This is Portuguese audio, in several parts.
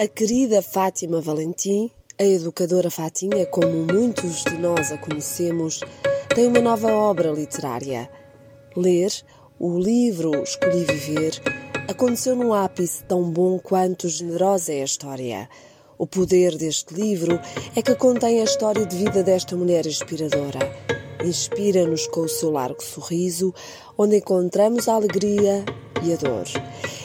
A querida Fátima Valentim, a educadora Fatinha, como muitos de nós a conhecemos, tem uma nova obra literária. Ler o livro Escolhi Viver aconteceu num ápice tão bom quanto generosa é a história. O poder deste livro é que contém a história de vida desta mulher inspiradora. Inspira-nos com o seu largo sorriso, onde encontramos a alegria e a dor.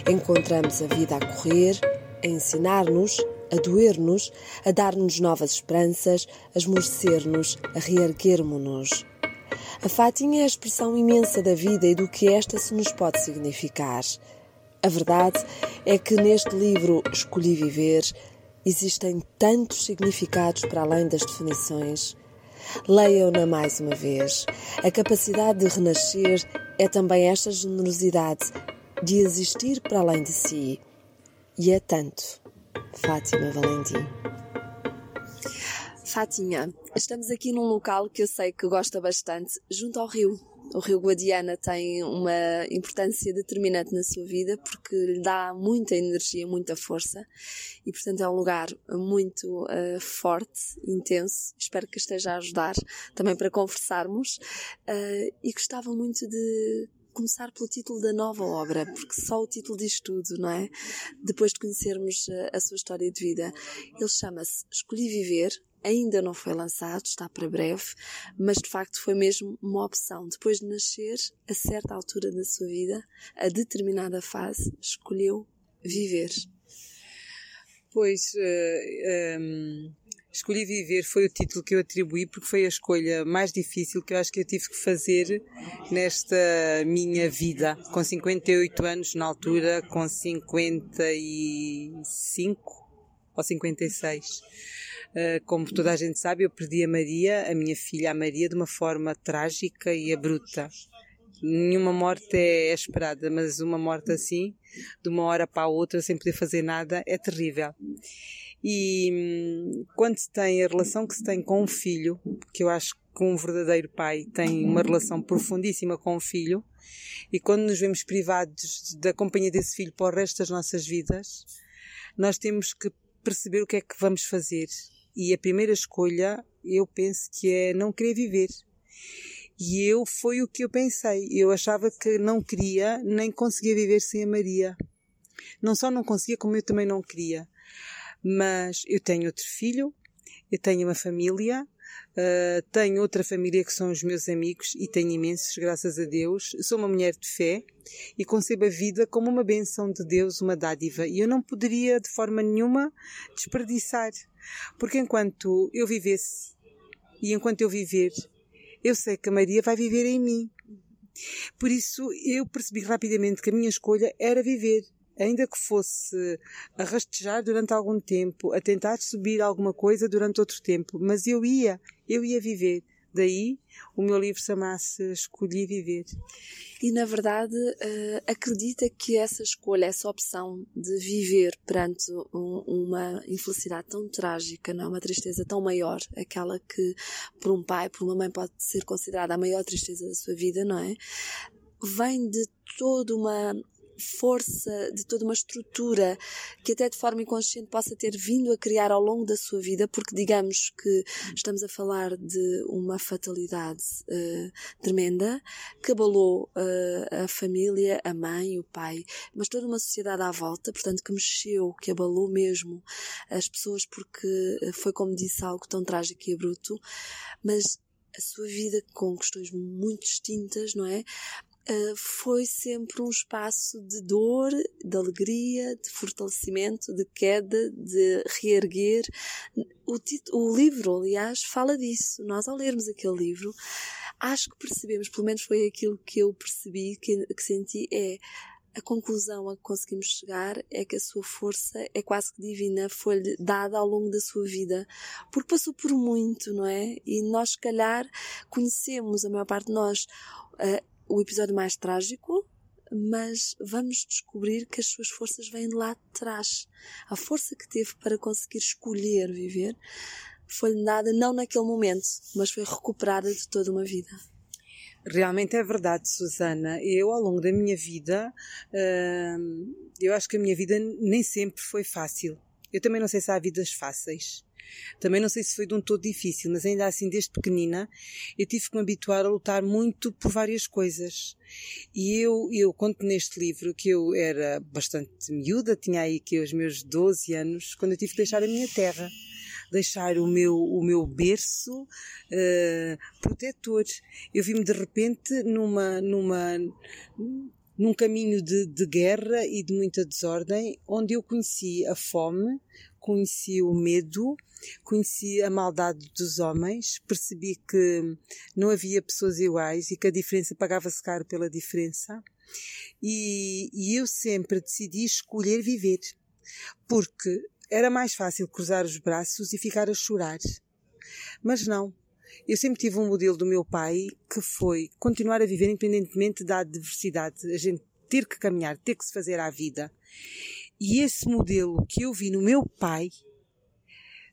Encontramos a vida a correr, a ensinar-nos, a doer-nos, a dar-nos novas esperanças, a esmorecer-nos, a reerguermos-nos. A Fatinha é a expressão imensa da vida e do que esta se nos pode significar. A verdade é que neste livro Escolhi Viver existem tantos significados para além das definições. Leiam-na mais uma vez. A capacidade de renascer é também esta generosidade de existir para além de si. E é tanto. Fátima Valentim. Fatinha, estamos aqui num local que eu sei que gosta bastante, junto ao rio. O Rio Guadiana tem uma importância determinante na sua vida porque lhe dá muita energia, muita força e, portanto, é um lugar muito uh, forte, intenso. Espero que esteja a ajudar também para conversarmos uh, e gostava muito de começar pelo título da nova obra, porque só o título diz tudo, não é? Depois de conhecermos a, a sua história de vida. Ele chama-se Escolhi Viver, ainda não foi lançado, está para breve, mas de facto foi mesmo uma opção. Depois de nascer, a certa altura da sua vida, a determinada fase, escolheu viver. Pois, uh, eh, um, ehm, Escolhi Viver foi o título que eu atribuí porque foi a escolha mais difícil que eu acho que eu tive que fazer nesta minha vida. Com 58 anos na altura, com 55 ou 56. Uh, como toda a gente sabe, eu perdi a Maria, a minha filha, a Maria, de uma forma trágica e abrupta. Nenhuma morte é esperada, mas uma morte assim, de uma hora para a outra, sem poder fazer nada, é terrível. E hum, quando se tem a relação que se tem com um filho, que eu acho que um verdadeiro pai tem uma relação profundíssima com o filho, e quando nos vemos privados da companhia desse filho para o resto das nossas vidas, nós temos que perceber o que é que vamos fazer. E a primeira escolha, eu penso que é não querer viver. E eu foi o que eu pensei. Eu achava que não queria nem conseguia viver sem a Maria. Não só não conseguia, como eu também não queria. Mas eu tenho outro filho, eu tenho uma família, uh, tenho outra família que são os meus amigos e tenho imensos, graças a Deus. Sou uma mulher de fé e concebo a vida como uma benção de Deus, uma dádiva. E eu não poderia de forma nenhuma desperdiçar. Porque enquanto eu vivesse e enquanto eu viver, eu sei que a Maria vai viver em mim. Por isso eu percebi rapidamente que a minha escolha era viver ainda que fosse a rastejar durante algum tempo, a tentar subir alguma coisa durante outro tempo, mas eu ia, eu ia viver. Daí o meu livro chama-se Escolhi Viver. E na verdade uh, acredita que essa escolha, essa opção de viver perante um, uma infelicidade tão trágica, não é? uma tristeza tão maior, aquela que por um pai, por uma mãe pode ser considerada a maior tristeza da sua vida, não é? Vem de toda uma força, de toda uma estrutura que até de forma inconsciente possa ter vindo a criar ao longo da sua vida, porque digamos que estamos a falar de uma fatalidade uh, tremenda que abalou uh, a família, a mãe, o pai, mas toda uma sociedade à volta, portanto que mexeu, que abalou mesmo as pessoas porque foi como disse algo tão trágico e bruto, mas a sua vida com questões muito distintas, não é? Uh, foi sempre um espaço de dor, de alegria, de fortalecimento, de queda, de reerguer. O, o livro, aliás, fala disso. Nós, ao lermos aquele livro, acho que percebemos, pelo menos foi aquilo que eu percebi, que, que senti, é a conclusão a que conseguimos chegar é que a sua força é quase que divina, foi-lhe dada ao longo da sua vida, porque passou por muito, não é? E nós, se calhar, conhecemos, a maior parte de nós, uh, o episódio mais trágico, mas vamos descobrir que as suas forças vêm de lá de trás. A força que teve para conseguir escolher viver foi-lhe dada não naquele momento, mas foi recuperada de toda uma vida. Realmente é verdade, Susana. Eu, ao longo da minha vida, hum, eu acho que a minha vida nem sempre foi fácil. Eu também não sei se há vidas fáceis. Também não sei se foi de um todo difícil, mas ainda assim, desde pequenina, eu tive que me habituar a lutar muito por várias coisas. E eu, eu conto neste livro que eu era bastante miúda, tinha aí que os meus 12 anos, quando eu tive que deixar a minha terra deixar o meu, o meu berço uh, protetor. Eu vi-me de repente numa, numa, num caminho de, de guerra e de muita desordem, onde eu conheci a fome, conheci o medo, conheci a maldade dos homens, percebi que não havia pessoas iguais e que a diferença pagava-se caro pela diferença. E, e eu sempre decidi escolher viver, porque era mais fácil cruzar os braços e ficar a chorar. Mas não. Eu sempre tive um modelo do meu pai que foi continuar a viver independentemente da adversidade, a gente ter que caminhar, ter que se fazer à vida. E esse modelo que eu vi no meu pai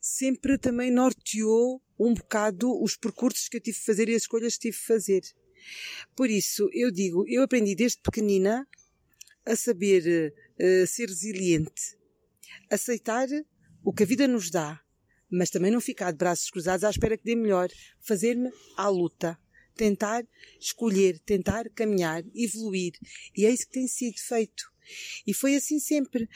sempre também norteou um bocado os percursos que eu tive que fazer e as escolhas que tive que fazer. Por isso, eu digo, eu aprendi desde pequenina a saber uh, ser resiliente, aceitar o que a vida nos dá, mas também não ficar de braços cruzados à espera que dê melhor, fazer-me à luta, tentar escolher, tentar caminhar, evoluir. E é isso que tem sido feito. E foi assim sempre.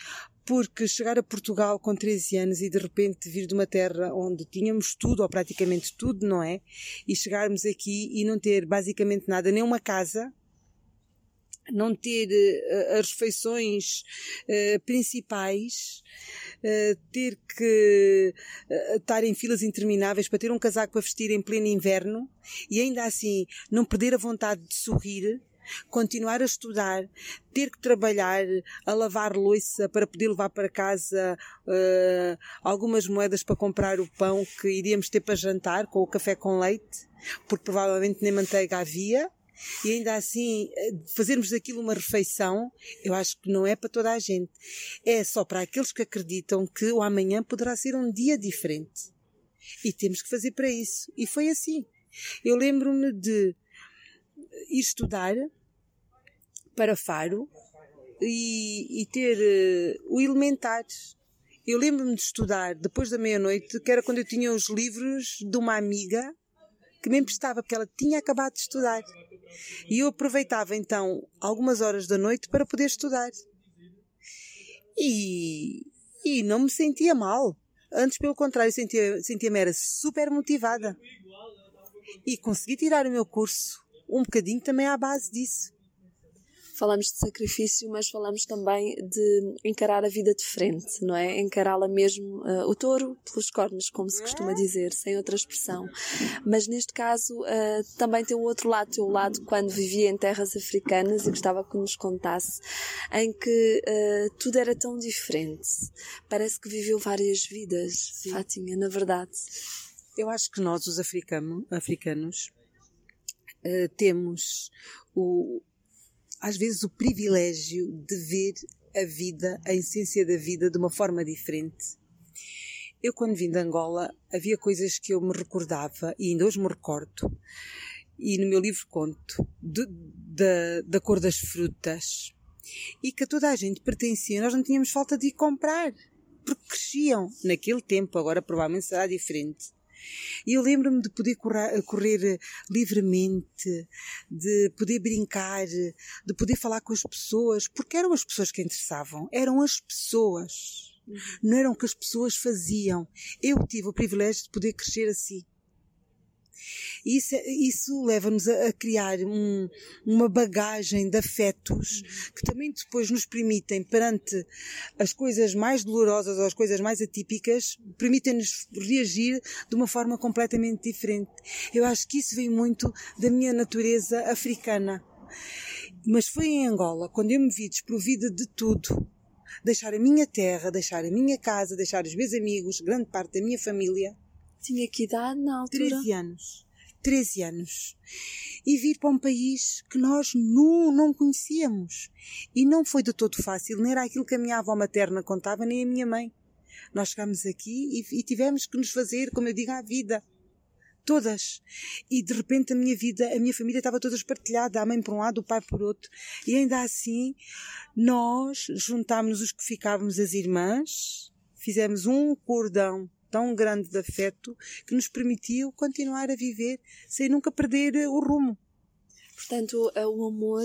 Porque chegar a Portugal com 13 anos e de repente vir de uma terra onde tínhamos tudo, ou praticamente tudo, não é? E chegarmos aqui e não ter basicamente nada, nem uma casa, não ter uh, as refeições uh, principais, uh, ter que estar em filas intermináveis para ter um casaco para vestir em pleno inverno e ainda assim não perder a vontade de sorrir, continuar a estudar, ter que trabalhar a lavar louça para poder levar para casa algumas moedas para comprar o pão que iríamos ter para jantar com o café com leite, porque provavelmente nem manteiga havia e ainda assim eh, fazermos daquilo uma refeição, eu acho que não é para toda a gente. É só para aqueles que acreditam que o amanhã poderá ser um dia diferente. E temos que fazer para isso. E foi assim. Eu lembro-me de estudar para Faro e, e ter uh, o elementar. Eu lembro-me de estudar depois da meia-noite, que era quando eu tinha os livros de uma amiga que me emprestava, porque ela tinha acabado de estudar. E eu aproveitava então algumas horas da noite para poder estudar. E, e não me sentia mal. Antes, pelo contrário, sentia-me sentia era super motivada. E consegui tirar o meu curso um bocadinho também à base disso falamos de sacrifício, mas falamos também de encarar a vida de frente, não é? Encará-la mesmo, uh, o touro pelos cornos, como se costuma dizer, sem outra expressão. Mas neste caso uh, também tem o outro lado, tem o lado quando vivia em terras africanas e gostava que nos contasse, em que uh, tudo era tão diferente. Parece que viveu várias vidas, Sim. Fatinha, na verdade. Eu acho que nós, os africano, africanos, temos o, às vezes o privilégio de ver a vida, a essência da vida de uma forma diferente. Eu, quando vim de Angola, havia coisas que eu me recordava, e ainda hoje me recordo, e no meu livro conto, de, de, da cor das frutas, e que a toda a gente pertencia, nós não tínhamos falta de ir comprar, porque cresciam naquele tempo, agora provavelmente será diferente. E eu lembro-me de poder correr, correr, livremente, de poder brincar, de poder falar com as pessoas, porque eram as pessoas que interessavam, eram as pessoas. Não eram o que as pessoas faziam. Eu tive o privilégio de poder crescer assim. Isso, isso leva-nos a, a, criar um, uma bagagem de afetos que também depois nos permitem, perante as coisas mais dolorosas ou as coisas mais atípicas, permitem-nos reagir de uma forma completamente diferente. Eu acho que isso vem muito da minha natureza africana. Mas foi em Angola, quando eu me vi desprovida de tudo, deixar a minha terra, deixar a minha casa, deixar os meus amigos, grande parte da minha família. Tinha que idade na altura? 13 anos. 13 anos e vir para um país que nós não, não conhecíamos. E não foi de todo fácil, nem era aquilo que a minha avó materna contava, nem a minha mãe. Nós chegámos aqui e, e tivemos que nos fazer, como eu digo, à vida. Todas. E de repente a minha vida, a minha família estava toda espartilhada, a mãe por um lado, o pai por outro. E ainda assim, nós juntámos os que ficávamos as irmãs, fizemos um cordão tão grande de afeto que nos permitiu continuar a viver sem nunca perder o rumo. Portanto, o amor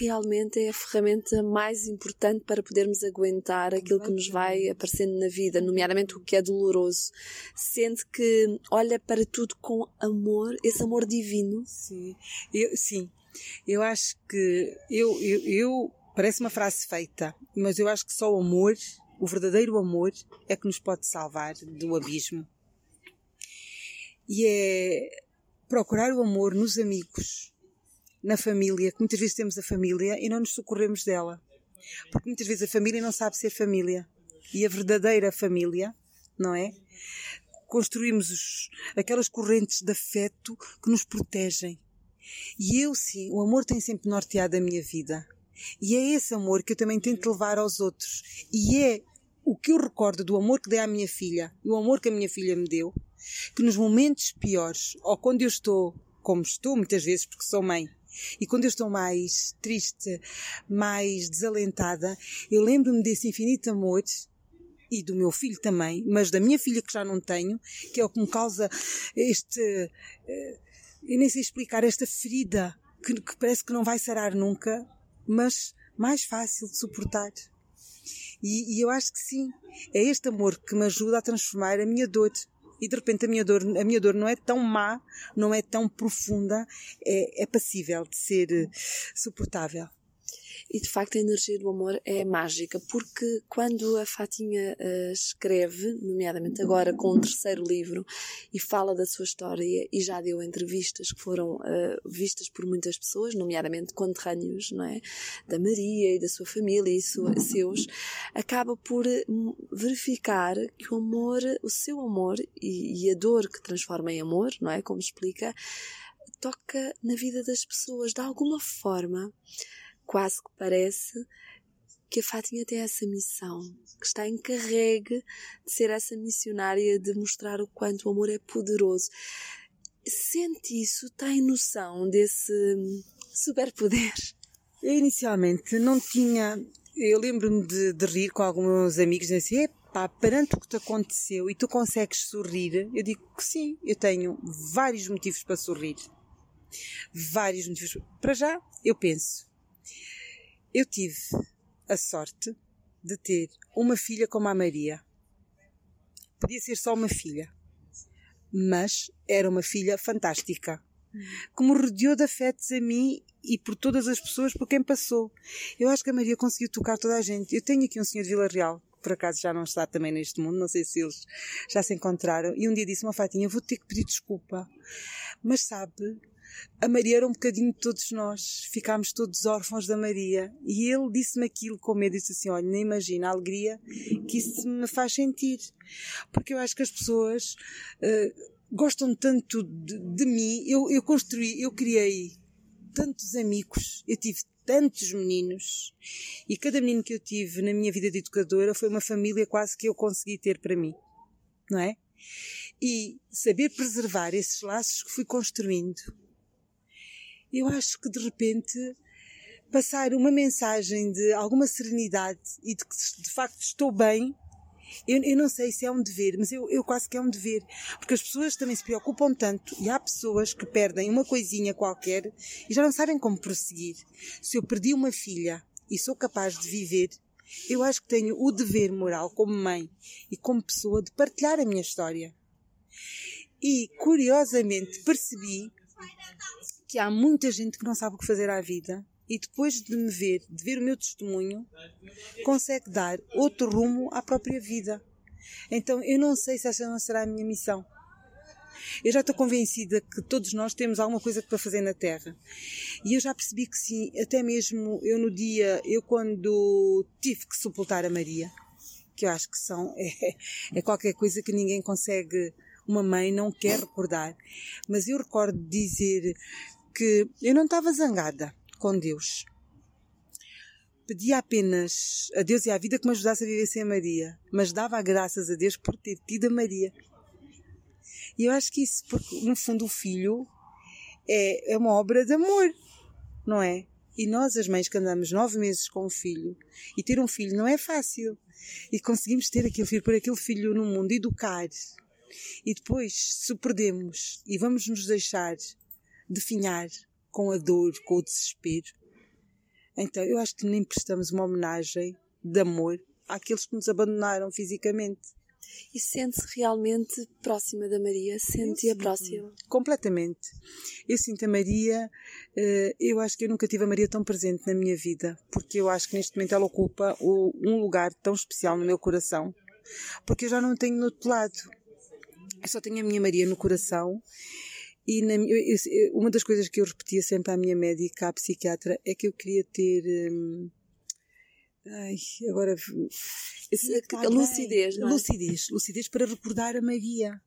realmente é a ferramenta mais importante para podermos aguentar aquilo que nos vai aparecendo na vida, nomeadamente o que é doloroso. Sente que olha para tudo com amor, esse amor divino. Sim, eu, sim. eu acho que eu, eu, eu parece uma frase feita, mas eu acho que só o amor, o verdadeiro amor, é que nos pode salvar do abismo. E é procurar o amor nos amigos, na família, que muitas vezes temos a família e não nos socorremos dela. Porque muitas vezes a família não sabe ser família. E a verdadeira família, não é? Construímos os, aquelas correntes de afeto que nos protegem. E eu sim, o amor tem sempre norteado a minha vida. E é esse amor que eu também tento levar aos outros. E é o que eu recordo do amor que dei à minha filha e o amor que a minha filha me deu, que nos momentos piores, ou quando eu estou como estou muitas vezes, porque sou mãe, e quando eu estou mais triste, mais desalentada, eu lembro-me desse infinito amor e do meu filho também, mas da minha filha que já não tenho, que é o que me causa este. Eh, eu nem sei explicar, esta ferida que, que parece que não vai sarar nunca, mas mais fácil de suportar. E, e, eu acho que sim, é este amor que me ajuda a transformar a minha dor e de repente a minha dor, a minha dor não é tão má, não é tão profunda, é, é passível de ser eh, suportável. E de facto a energia do amor é mágica, porque quando a Fatinha uh, escreve, nomeadamente agora com um terceiro livro, e fala da sua história e já deu entrevistas que foram uh, vistas por muitas pessoas, nomeadamente conterrâneos, não é? Da Maria e da sua família e seus, acaba por hum, verificar que o amor, o seu amor e a dor que transforma em amor, não é? Como explica, toca na vida das pessoas de alguma forma quase que parece que a Fátima tem essa missão, que está encarregue de ser essa missionária, de mostrar o quanto o amor é poderoso. Sente isso? Tem noção desse superpoder? Eu inicialmente não tinha. Eu lembro-me de, de, rir com alguns amigos e assim: epá, perante o que te aconteceu e tu consegues sorrir? Eu digo que sim, eu tenho vários motivos para sorrir. Vários motivos. Para já, eu penso, eu tive a sorte de ter uma filha como a Maria. Podia ser só uma filha, mas era uma filha fantástica, que me rodeou de afetos a mim e por todas as pessoas por quem passou. Eu acho que a Maria conseguiu tocar toda a gente. Eu tenho aqui um senhor de Vila Real, que por acaso já não está também neste mundo, não sei se eles já se encontraram, e um dia disse uma fatinha, vou ter que pedir desculpa. Mas sabe, a Maria era um bocadinho de todos nós, ficámos todos órfãos da Maria. E ele disse-me aquilo com medo, disse assim: Olha, nem imagina a alegria que isso me faz sentir. Porque eu acho que as pessoas uh, gostam tanto de, de mim. Eu, eu construí, eu criei tantos amigos, eu tive tantos meninos e cada menino que eu tive na minha vida de educadora foi uma família quase que eu consegui ter para mim, não é? E saber preservar esses laços que fui construindo eu acho que de repente passar uma mensagem de alguma serenidade e de que de facto estou bem, eu, eu não sei se é um dever, mas eu, eu quase que é um dever, porque as pessoas também se preocupam tanto e há pessoas que perdem uma coisinha qualquer e já não sabem como prosseguir. Se eu perdi uma filha e sou capaz de viver, eu acho que tenho o dever moral como mãe e como pessoa de partilhar a minha história. E curiosamente percebi que há muita gente que não sabe o que fazer à vida e depois de me ver, de ver o meu testemunho, consegue dar outro rumo à própria vida. Então eu não sei se essa não será a minha missão. Eu já estou convencida que todos nós temos alguma coisa para fazer na Terra. E eu já percebi que sim, até mesmo eu no dia, eu quando tive que sepultar a Maria, que eu acho que são, é, é qualquer coisa que ninguém consegue, uma mãe não quer recordar. Mas eu recordo dizer que eu não estava zangada com Deus. Pedia apenas a Deus e à vida que me ajudasse a viver sem a Maria, mas dava graças a Deus por ter tido a Maria. E eu acho que isso, porque no fundo o filho é, é uma obra de amor, não é? E nós, as mães que andamos nove meses com um filho, e ter um filho não é fácil. E conseguimos ter aquele filho, pôr aquele filho no mundo, educar. E depois, se o perdemos e vamos nos deixar definhar com a dor, com o desespero, então eu acho que nem prestamos uma homenagem de amor àqueles que nos abandonaram fisicamente. E sente-se realmente próxima da Maria? Sente-a próxima? Completamente. Eu sinto a Maria, eh, eu acho que eu nunca tive a Maria tão presente na minha vida, porque eu acho que neste momento ela ocupa um lugar tão especial no meu coração, porque eu já não tenho no outro lado. Eu só tenho a minha Maria no coração e na, uma das coisas que eu repetia sempre à minha médica, à psiquiatra, é que eu queria ter. Hum, ai, agora. A lucidez, não é? Lucidez. Lucidez para recordar a Maria.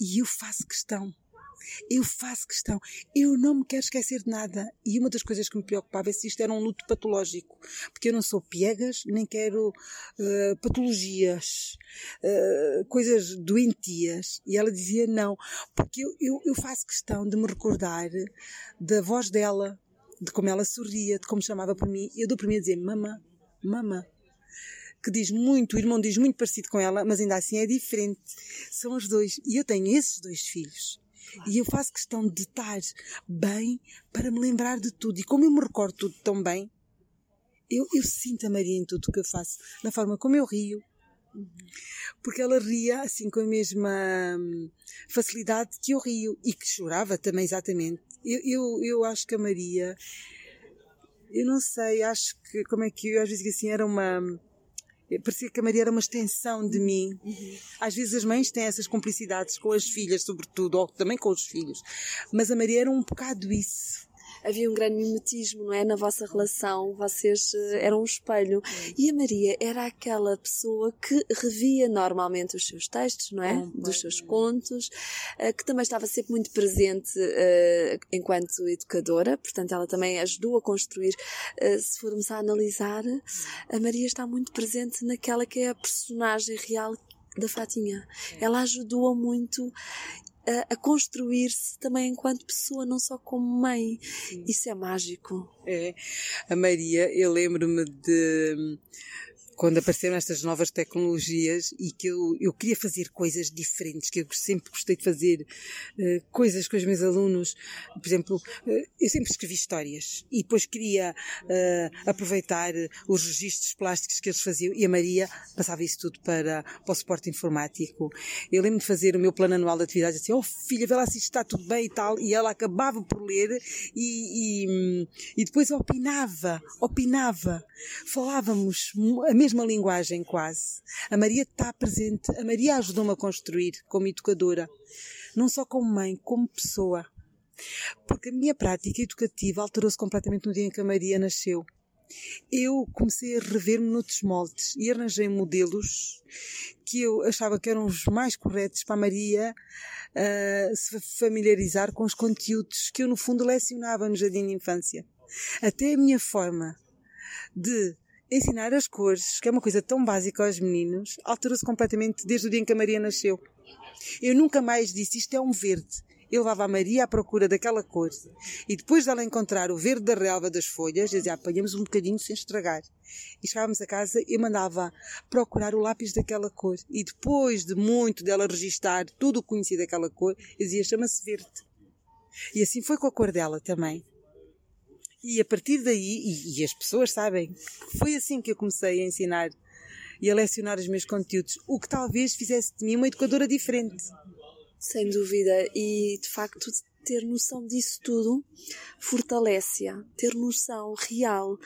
E eu faço questão. Eu faço questão. Eu não me quero esquecer de nada. E uma das coisas que me preocupava é se isto era um luto patológico. Porque eu não sou piegas, nem quero uh, patologias, uh, coisas doentias. E ela dizia não. Porque eu, eu, eu faço questão de me recordar da voz dela, de como ela sorria, de como chamava por mim. Eu dou por mim a dizer mama, mama que diz muito, o irmão diz muito parecido com ela, mas ainda assim é diferente. São os dois. E eu tenho esses dois filhos. E eu faço questão de estar bem para me lembrar de tudo. E como eu me recordo tudo tão bem, eu, eu sinto a Maria em tudo o que eu faço. Na forma como eu rio. Porque ela ria assim com a mesma hum, facilidade que eu rio. E que chorava também, exatamente. Eu, eu, eu acho que a Maria. Eu não sei, acho que. Como é que eu às vezes digo assim? Era uma parecia que a Maria era uma extensão de mim. Uhum. Às vezes as mães têm essas complicidades com as filhas, sobretudo, ou também com os filhos. Mas a Maria era um bocado isso havia um grande mimetismo, não é? Na vossa relação, vocês eh, eram um espelho. E a Maria era aquela pessoa que revia normalmente os seus textos, não é? Dos seus contos, eh, que também estava sempre muito presente uh, enquanto educadora, portanto, ela também ajudou a construir. Se formos a analisar, a Maria está muito presente naquela que é a personagem real da Fatinha. Ela ajudou muito a, a construir-se também enquanto pessoa, não só como mãe. Sim. Isso é mágico. É. A Maria, eu lembro-me de quando apareceram estas novas tecnologias e que eu, eu queria fazer coisas diferentes, que eu sempre gostei de fazer uh, coisas com os meus alunos. Por exemplo, uh, eu sempre escrevi histórias e depois queria uh, aproveitar os registros plásticos que eles faziam e a Maria passava isso tudo para, para o suporte informático. Eu lembro de fazer o meu plano anual de atividades assim, oh filha, vê lá se está tudo bem e tal, e ela acabava por ler e, e, e depois opinava, opinava. Falávamos a mesma mesma linguagem quase. A Maria está presente, a Maria ajudou-me a construir como educadora, não só como mãe, como pessoa. Porque a minha prática educativa alterou-se completamente no dia em que a Maria nasceu. Eu comecei a rever-me noutros moldes e arranjei modelos que eu achava que eram os mais corretos para a Maria uh, se familiarizar com os conteúdos que eu, no fundo, lecionava no jardim de infância. Até a minha forma de ensinar as cores, que é uma coisa tão básica aos meninos, alterou-se completamente desde o dia em que a Maria nasceu. Eu nunca mais disse isto é um verde. Eu levava a Maria à procura daquela cor. E depois dela encontrar o verde da relva das folhas, dizia, apanhamos um bocadinho sem estragar. E chegávamos a casa e mandava procurar o lápis daquela cor. E depois de muito dela registar tudo o conhecido daquela cor, dizia, chama-se verde. E assim foi com a cor dela também. E a partir daí, e, e as pessoas sabem, foi assim que eu comecei a ensinar e a lecionar os meus conteúdos, o que talvez fizesse de mim uma educadora diferente. Sem dúvida, e de facto ter noção disso tudo fortalece-a, ter noção real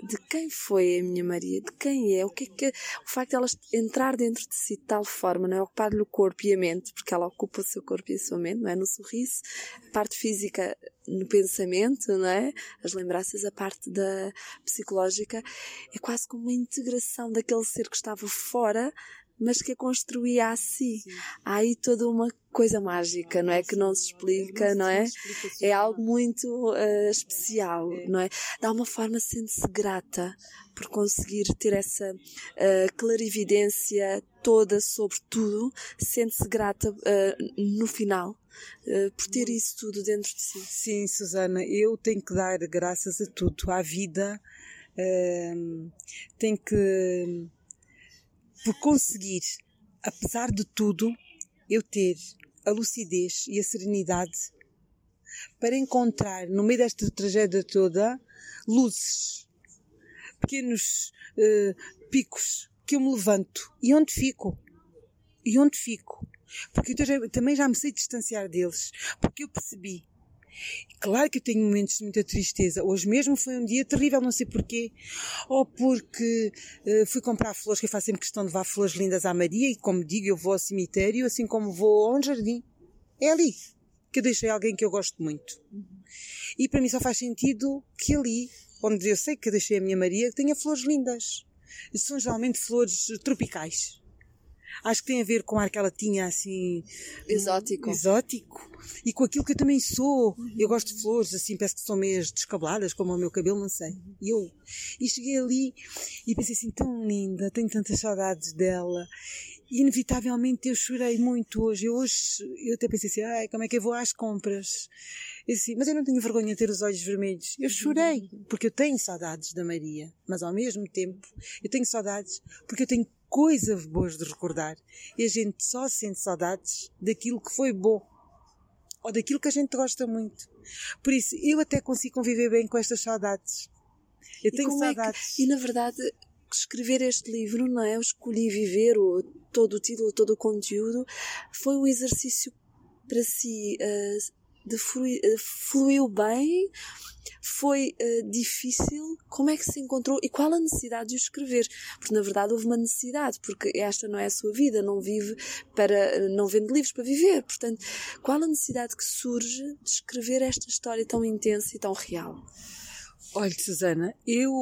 de quem foi a minha Maria, de quem é, o que é que o facto de ela entrar dentro de si de tal forma, não é ocupar-lhe o corpo e a mente, porque ela ocupa o seu corpo e a sua mente, não é no sorriso, a parte física no pensamento, não é? As lembranças, a parte da psicológica, é quase como uma integração daquele ser que estava fora mas que a construía a si. Sim. Há aí toda uma coisa mágica, não é? Que não se explica, não é? É algo muito uh, especial, é. não é? Dá uma forma, sente-se grata por conseguir ter essa uh, clarividência toda sobre tudo, sente-se grata uh, no final uh, por ter isso tudo dentro de si. Sim, Susana, eu tenho que dar graças a tudo, à vida, tenho que, por conseguir, apesar de tudo, eu ter a lucidez e a serenidade para encontrar no meio desta tragédia toda luzes, pequenos uh, picos que eu me levanto e onde fico. E onde fico. Porque eu também já me sei distanciar deles. Porque eu percebi. Claro que eu tenho momentos de muita tristeza. Hoje mesmo foi um dia terrível, não sei porquê. Ou porque uh, fui comprar flores, que eu faço sempre questão de levar flores lindas à Maria, e como digo, eu vou ao cemitério, assim como vou a um jardim. É ali que eu deixei alguém que eu gosto muito. E para mim só faz sentido que ali, onde eu sei que eu deixei a minha Maria, tenha flores lindas. São geralmente flores tropicais. Acho que tem a ver com o ar que ela tinha, assim. Exótico. Exótico. E com aquilo que eu também sou. Eu gosto de flores, assim, parece que são meias descabeladas, como o meu cabelo, não sei. E eu. E cheguei ali e pensei assim, tão linda, tenho tantas saudades dela inevitavelmente eu chorei muito hoje. Eu hoje, eu até pensei assim, ai, como é que eu vou às compras? Eu disse, mas eu não tenho vergonha de ter os olhos vermelhos. Eu chorei, porque eu tenho saudades da Maria. Mas ao mesmo tempo, eu tenho saudades porque eu tenho coisas boas de recordar. E a gente só sente saudades daquilo que foi bom. Ou daquilo que a gente gosta muito. Por isso, eu até consigo conviver bem com estas saudades. Eu tenho saudades. É que, e na verdade, escrever este livro, não é? Eu escolhi viver, o, todo o título, todo o conteúdo, foi um exercício para si uh, de uh, fluiu bem, foi uh, difícil, como é que se encontrou e qual a necessidade de o escrever? Porque na verdade houve uma necessidade, porque esta não é a sua vida, não vive para, não vende livros para viver, portanto, qual a necessidade que surge de escrever esta história tão intensa e tão real? Olha, Susana, eu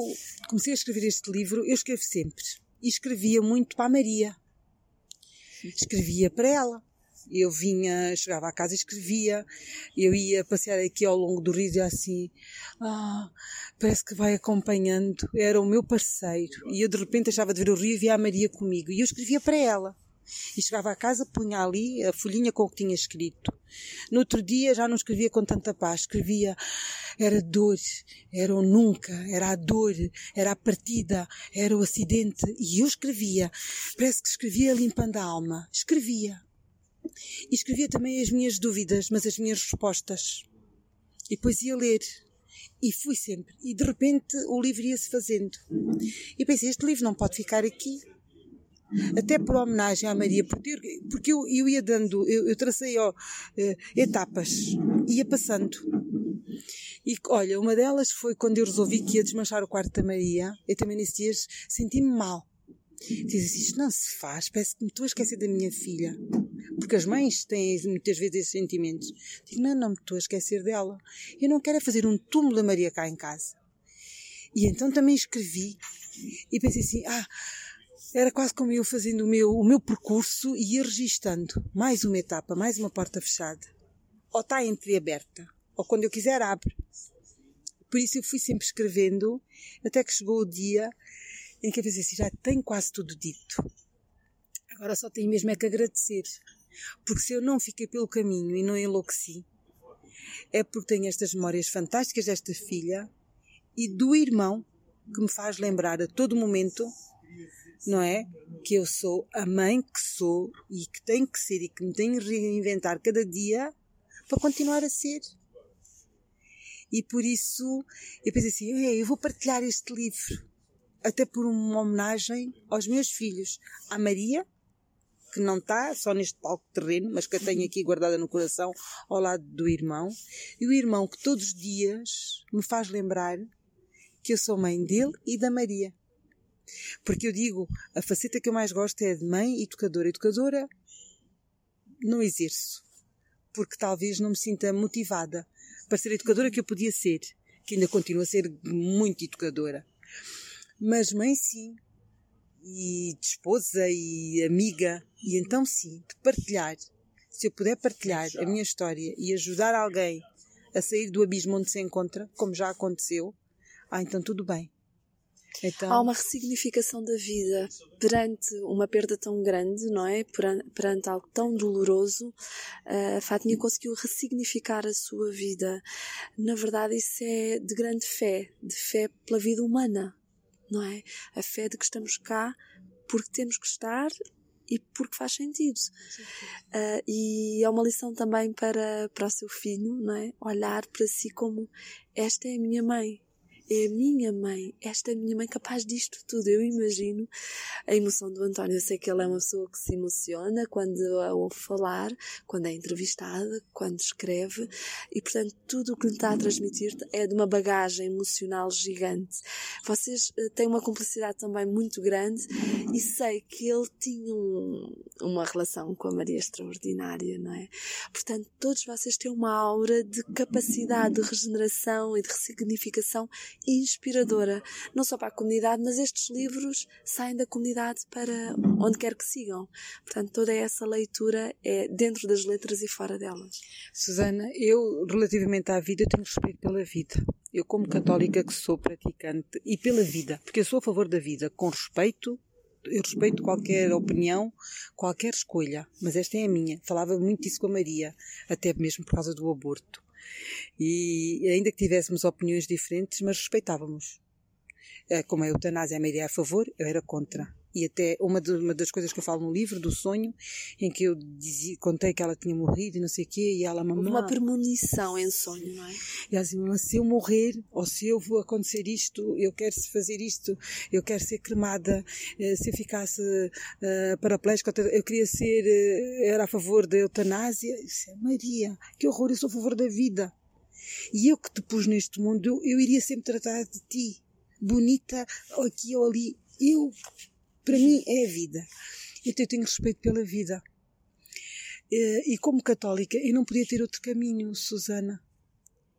comecei a escrever este livro, eu escrevo sempre. E escrevia muito para a Maria. Escrevia para ela. Eu vinha, chegava à casa e escrevia. Eu ia passear aqui ao longo do rio e assim, ah, parece que vai acompanhando. Era o meu parceiro. E eu de repente achava de ver o rio e via a Maria comigo. E eu escrevia para ela. E chegava a casa, punha ali a folhinha com o que tinha escrito. No outro dia já não escrevia com tanta paz, escrevia era dor, era o nunca, era a dor, era a partida, era o acidente. E eu escrevia, parece que escrevia limpando a alma. Escrevia. E escrevia também as minhas dúvidas, mas as minhas respostas. E depois ia ler. E fui sempre. E de repente o livro ia-se fazendo. E pensei, este livro não pode ficar aqui até por homenagem à Maria, porque, eu, eu ia dando, eu, eu tracei ó, eh, etapas, ia passando. E olha, uma delas foi quando eu resolvi que ia desmanchar o quarto da Maria, eu também nesses dias senti-me mal. Diz assim, isto não se faz, parece que me estou a esquecer da minha filha. Porque as mães têm muitas vezes esses sentimentos. Digo, não, não me estou a esquecer dela. Eu não quero é fazer um túmulo da Maria cá em casa. E então também escrevi e pensei assim, ah, era quase como eu fazendo o meu, o meu percurso e ia registando mais uma etapa, mais uma porta fechada. Ou está entreaberta, ou quando eu quiser abre. Por isso eu fui sempre escrevendo, até que chegou o dia em que eu pensei assim, já tenho quase tudo dito. Agora só tenho mesmo é que agradecer. Porque se eu não fiquei pelo caminho e não enlouqueci, é porque tenho estas memórias fantásticas desta filha e do irmão que me faz lembrar a todo momento não é? Que eu sou a mãe que sou e que tenho que ser e que me tenho que reinventar cada dia para continuar a ser. E por isso eu pensei assim: eu vou partilhar este livro, até por uma homenagem aos meus filhos, à Maria, que não está só neste palco terreno, mas que a tenho aqui guardada no coração, ao lado do irmão, e o irmão que todos os dias me faz lembrar que eu sou mãe dele e da Maria. Porque eu digo, a faceta que eu mais gosto é de mãe educadora. Educadora não exerço, porque talvez não me sinta motivada para ser a educadora que eu podia ser, que ainda continuo a ser muito educadora. Mas mãe sim, e de esposa e amiga, e então sim, de partilhar. Se eu puder partilhar a minha história e ajudar alguém a sair do abismo onde se encontra, como já aconteceu, ah, então tudo bem. Então... Há uma ressignificação da vida perante uma perda tão grande, não é? Perante, perante algo tão doloroso. A Fátima conseguiu ressignificar a sua vida. Na verdade, isso é de grande fé, de fé pela vida humana, não é? A fé de que estamos cá porque temos que estar e porque faz sentido. Uh, e é uma lição também para, para o seu filho, não é? Olhar para si como esta é a minha mãe, é a minha mãe, esta é minha mãe capaz disto tudo. Eu imagino a emoção do António. Eu sei que ele é uma pessoa que se emociona quando a ouve falar, quando é entrevistada, quando escreve, e portanto tudo o que lhe está a transmitir é de uma bagagem emocional gigante. Vocês eh, têm uma cumplicidade também muito grande e sei que ele tinha um, uma relação com a Maria extraordinária, não é? Portanto, todos vocês têm uma aura de capacidade de regeneração e de ressignificação inspiradora, não só para a comunidade, mas estes livros saem da comunidade para onde quer que sigam. Portanto, toda essa leitura é dentro das letras e fora delas. Susana, eu, relativamente à vida, tenho respeito pela vida. Eu, como católica que sou praticante, e pela vida, porque eu sou a favor da vida, com respeito eu respeito qualquer opinião, qualquer escolha, mas esta é a minha. Falava muito disso com a Maria, até mesmo por causa do aborto. E ainda que tivéssemos opiniões diferentes, mas respeitávamos. Eh, como a eutanásia é uma ideia a favor, eu era contra. E até uma, de, uma, das coisas que eu falo no livro, do sonho, em que eu dizia, contei que ela tinha morrido e não sei o quê, e ela, mamãe... Uma premonição em sonho, não é? E ela dizia, se eu morrer, ou se eu vou acontecer isto, eu quero fazer isto, eu quero ser cremada, eh, se eu ficasse uh, paraplégica, eu queria ser, uh, era a favor da eutanásia. Eu disse, Maria, que horror, eu sou a favor da vida. E eu que te pus neste mundo, eu, eu iria sempre tratar de ti, bonita, aqui ou ali. Eu para mim é a vida. Então eu tenho respeito pela vida. Eh, e como católica, eu não podia ter outro caminho, Susana.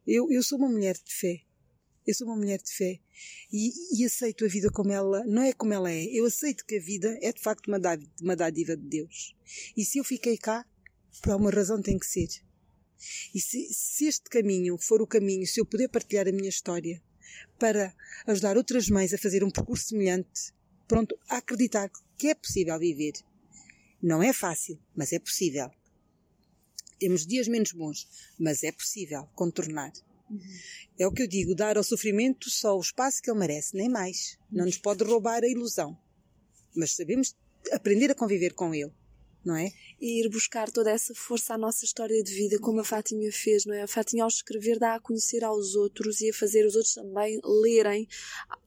Eu, eu sou uma mulher de fé. Eu sou uma mulher de fé. E, e, aceito a vida como ela, não é como ela é. Eu aceito que a vida é de facto uma dádiva, uma dádiva de Deus. E se eu fiquei cá, por alguma razão tem que ser. E se, se este caminho for o caminho, se eu puder partilhar a minha história para ajudar outras mães a fazer um percurso semelhante, pronto a acreditar que é possível viver. Não é fácil, mas é possível. Temos dias menos bons, mas é possível contornar. Uhum. É o que eu digo, dar ao sofrimento só o espaço que ele merece, nem mais. Não nos pode roubar a ilusão. Mas sabemos aprender a conviver com ele não é? E ir buscar toda essa força à nossa história de vida, como a Fátima fez, não é? A Fátima, ao escrever, dá a conhecer aos outros e a fazer os outros também lerem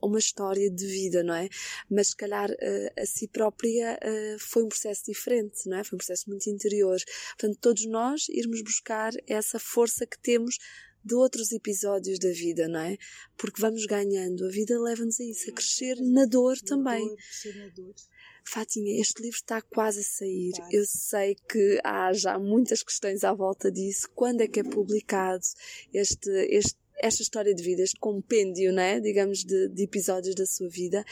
uma história de vida, não é? Mas, se calhar, eh, a si própria eh, foi um processo diferente, não é? Foi um processo muito interior. Portanto, todos nós irmos buscar essa força que temos de outros episódios da vida, não é? Porque vamos ganhando, a vida leva-nos a isso, a crescer na dor também. Na dor. Fátima, este livro está quase a sair. Eu sei que há já muitas questões à volta disso. Quando é que é publicado este, este esta história de vida, este compêndio, né, digamos, de, de episódios da sua vida,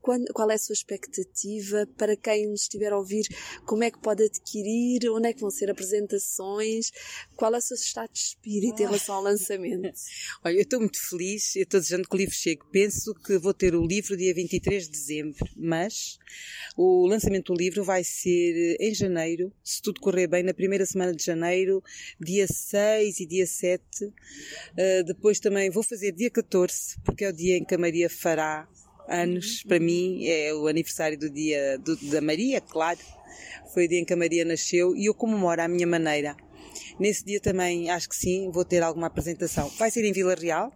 quando, qual é a sua expectativa para quem nos estiver a ouvir? Como é que pode adquirir? Onde é que vão ser apresentações? Qual é o seu estado de espírito em relação ao lançamento? Olha, eu estou muito feliz, eu estou desejando que o livro chegue. Penso que vou ter o livro dia 23 de dezembro, mas o lançamento do livro vai ser em janeiro, se tudo correr bem, na primeira semana de janeiro, dia 6 e dia 7. Uh, ah, depois também vou fazer dia 14, porque é o dia em que a Maria fará anos, para mim é o aniversário do dia do, da Maria, claro. Foi o dia em que a Maria nasceu e eu comemoro à minha maneira. Nesse dia também acho que sim, vou ter alguma apresentação. Vai ser em Vila Real.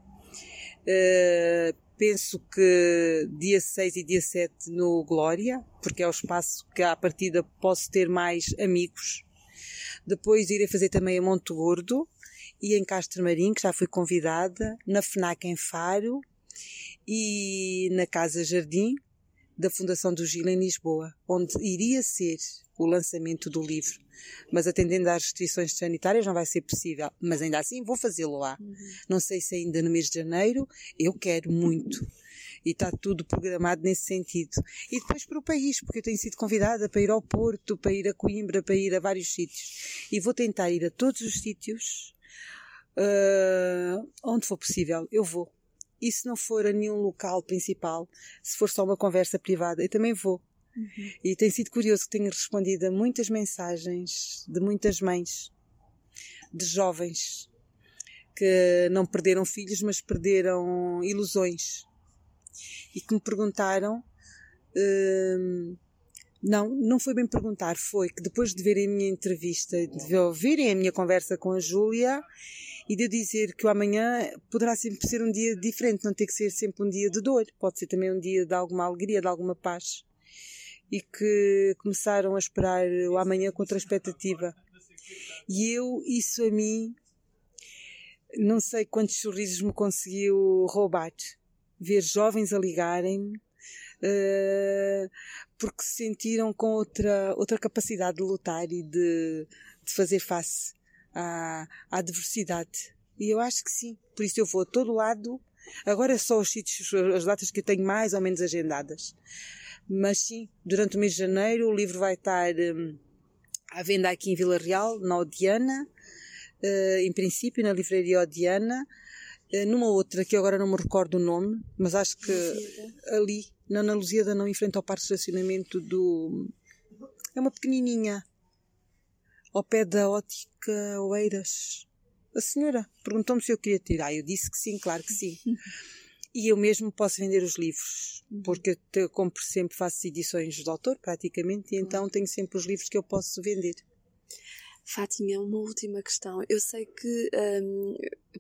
Uh, penso que dia 6 e dia 7 no Glória, porque é o espaço que à partida posso ter mais amigos. Depois irei fazer também a Monte Gordo e em Castro Marim, que já fui convidada, na FNAC em Faro e na Casa Jardim da Fundação do Gil em Lisboa, onde iria ser o lançamento do livro. Mas atendendo às restrições sanitárias não vai ser possível. Mas ainda assim vou fazê-lo lá. Uhum. Não sei se ainda no mês de janeiro, eu quero muito. E está tudo programado nesse sentido. E depois para o país, porque eu tenho sido convidada para ir ao Porto, para ir a Coimbra, para ir a vários sítios. E vou tentar ir a todos os sítios uh, onde for possível. Eu vou E se não for a nenhum local principal, se for só uma conversa privada, eu também vou. Uhum. E tem sido curioso que tenho respondido a muitas mensagens de muitas mães, de jovens, que não perderam filhos, mas perderam ilusões. E que me perguntaram. Hum, não, não foi bem perguntar, foi que depois de verem a minha entrevista, de ouvirem a minha conversa com a Júlia e de eu dizer que o amanhã poderá sempre ser um dia diferente, não tem que ser sempre um dia de dor, pode ser também um dia de alguma alegria, de alguma paz. E que começaram a esperar o amanhã com outra expectativa. E eu, isso a mim, não sei quantos sorrisos me conseguiu roubar. Ver jovens a ligarem-me, uh, porque se sentiram com outra, outra capacidade de lutar e de, de fazer face à, à diversidade. E eu acho que sim. Por isso eu vou a todo lado. Agora só os sítios, as datas que eu tenho mais ou menos agendadas. Mas sim, durante o mês de janeiro o livro vai estar um, à venda aqui em Vila Real, na Odiana, uh, em princípio na livraria Odiana, uh, numa outra que agora não me recordo o nome, mas acho que ali, na Ana Lusíada, não em frente ao parque de estacionamento do. É uma pequenininha, ao pé da ótica Oeiras. A senhora perguntou-me se eu queria tirar. Eu disse que sim, claro que sim. E eu mesmo posso vender os livros, porque eu compro sempre, faço edições de autor, praticamente, e então tenho sempre os livros que eu posso vender. Fátima, uma última questão. Eu sei que, um,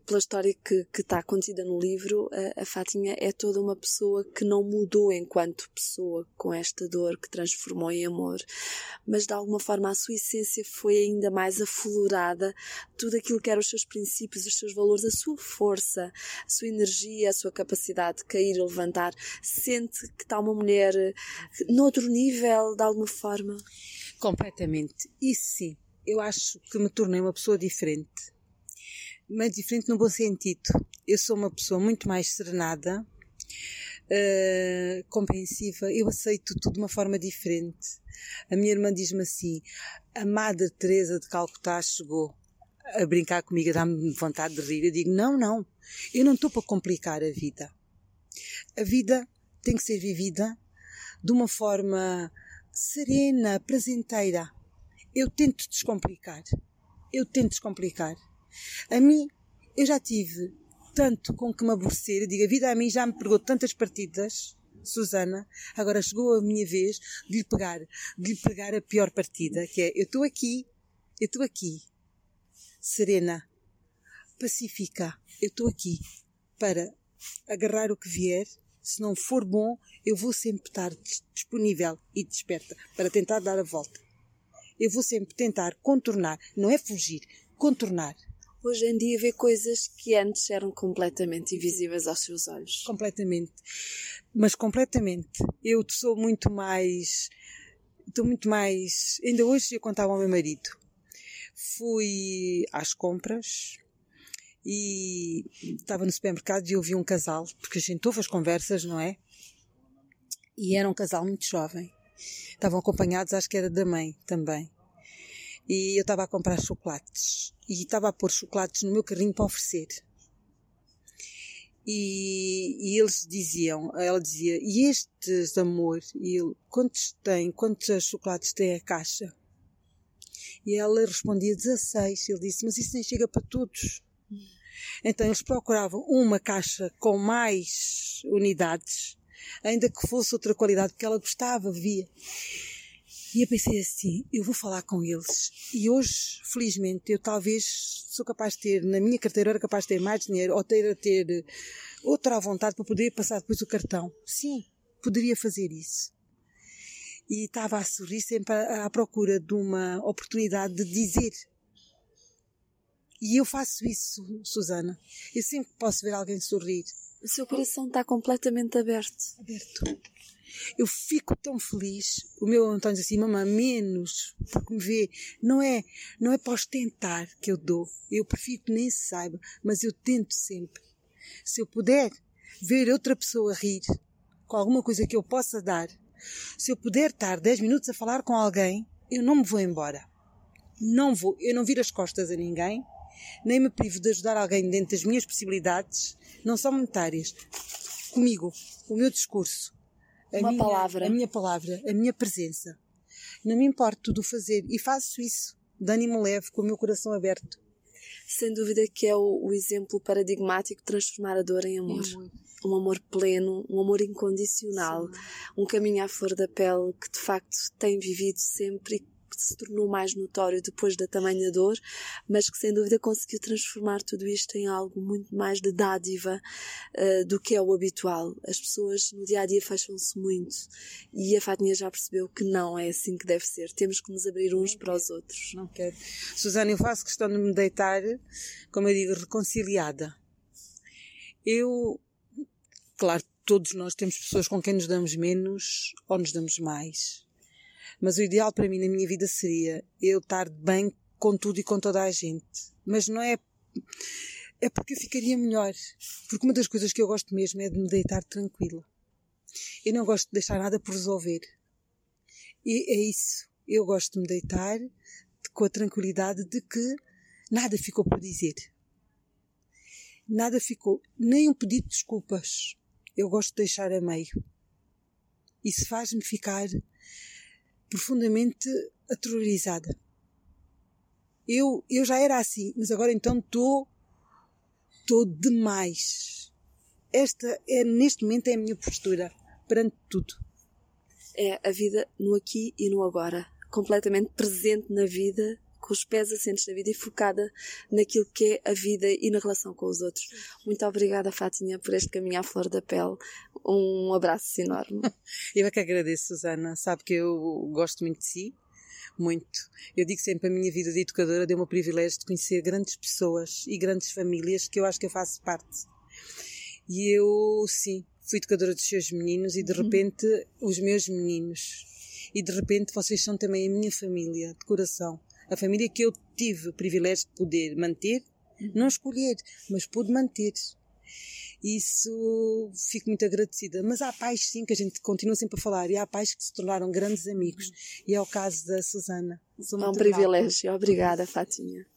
pela história que, está contida no livro, a, a Fátima é toda uma pessoa que não mudou enquanto pessoa com esta dor que transformou em amor, mas de alguma forma a sua essência foi ainda mais aflorada, tudo aquilo que eram os seus princípios, os seus valores, a sua força, a sua energia, a sua capacidade de cair e levantar. Sente que está uma mulher eh, noutro nível, de alguma forma? Completamente. Isso sim eu acho que me tornei uma pessoa diferente. Mas diferente no bom sentido. Eu sou uma pessoa muito mais serenada, uh, compreensiva, eu aceito tudo de uma forma diferente. A minha irmã diz-me assim: a Madre Teresa de Calcutá chegou a brincar comigo, a dar-me vontade de rir. Eu digo: não, não, eu não estou para complicar a vida. A vida tem que ser vivida de uma forma serena, prazenteira eu tento descomplicar. Eu tento descomplicar. A mim, eu já tive tanto com que me aborrecer. Eu digo, a vida a mim já me pegou tantas partidas, Susana, agora chegou a minha vez de lhe pegar, de lhe pegar a pior partida, que é, eu estou aqui, eu estou aqui, serena, pacífica, eu estou aqui para agarrar o que vier, se não for bom, eu vou sempre estar disponível e desperta para tentar dar a volta eu vou sempre tentar contornar, não é fugir, contornar. Hoje em dia vê coisas que antes eram completamente invisíveis aos seus olhos. Completamente. Mas completamente. Eu sou muito mais. Estou muito mais. Ainda hoje eu contava ao meu marido. Fui às compras e estava no supermercado e ouvi um casal, porque a gente ouve as conversas, não é? E era um casal muito jovem. Estavam acompanhados, acho que era da mãe também. E eu estava a comprar chocolates. E estava a pôr chocolates no meu carrinho para oferecer. E, e, eles diziam, ela dizia, e estes amor, e ele, quantos tem, quantos chocolates tem a caixa? E ela respondia 16. Ele disse, mas isso nem chega para todos. Então eles procuravam uma caixa com mais unidades ainda que fosse outra qualidade, porque ela gostava, via. E eu pensei assim, eu vou falar com eles. E hoje, felizmente, eu talvez sou capaz de ter, na minha carteira, era capaz de ter mais dinheiro ou ter ter outra vontade para poder passar depois o cartão. Sim, poderia fazer isso. E estava a sorrir sempre à procura de uma oportunidade de dizer. E eu faço isso, Susana. Eu sempre posso ver alguém sorrir o seu coração está completamente aberto. Aberto. Eu fico tão feliz. O meu António diz assim, mamãe, menos, porque me vê. Não é, não é para ostentar que eu dou. Eu prefiro que nem se saiba, mas eu tento sempre. Se eu puder ver outra pessoa rir com alguma coisa que eu possa dar, se eu puder estar 10 minutos a falar com alguém, eu não me vou embora. Não vou. Eu não viro as costas a ninguém. Nem me privo de ajudar alguém dentro das minhas possibilidades, não são monetárias. Comigo, o meu discurso, a Uma minha, palavra. a minha palavra, a minha presença. Não me importa tudo fazer e faço isso de ânimo leve, com o meu coração aberto. Sem dúvida que é o, o exemplo paradigmático de transformar a dor em amor. Um amor pleno, um amor incondicional, um caminho à flor da pele que de facto tem vivido sempre e que se tornou mais notório depois da tamanha dor, mas que sem dúvida conseguiu transformar tudo isto em algo muito mais de dádiva uh, do que é o habitual. As pessoas no dia a dia fecham-se muito e a Fatinha já percebeu que não é assim que deve ser. Temos que nos abrir uns para os outros. Não quero. Susana, eu faço questão de me deitar, como eu digo, reconciliada. Eu, claro, todos nós temos pessoas com quem nos damos menos ou nos damos mais. Mas o ideal para mim na minha vida seria eu estar bem com tudo e com toda a gente. Mas não é. É porque eu ficaria melhor. Porque uma das coisas que eu gosto mesmo é de me deitar tranquila. Eu não gosto de deixar nada por resolver. E é isso. Eu gosto de me deitar com a tranquilidade de que nada ficou por dizer. Nada ficou. Nem um pedido de desculpas. Eu gosto de deixar a meio. Isso faz-me ficar profundamente aterrorizada. Eu, eu já era assim, mas agora então estou estou demais. Esta é neste momento é a minha postura perante tudo. É a vida no aqui e no agora, completamente presente na vida, com os pés assentes na vida e focada naquilo que é a vida e na relação com os outros. Muito obrigada, Fatinha, por este caminho à flor da pele. Um abraço enorme. Eu é que agradeço, Susana. Sabe que eu gosto muito de si. Muito. Eu digo sempre a minha vida de educadora deu-me o privilégio de conhecer grandes pessoas e grandes famílias que eu acho que eu faço parte. E eu, sim, fui educadora dos seus meninos e de repente os meus meninos. E de repente vocês são também a minha família, de coração. A família que eu tive o privilégio de poder manter, não escolher, mas pude manter. Isso fico muito agradecida. Mas há pais, sim, que a gente continua sempre a falar, e há pais que se tornaram grandes amigos. E é o caso da Susana. Sou É um privilégio. Obrigada, Fatinha.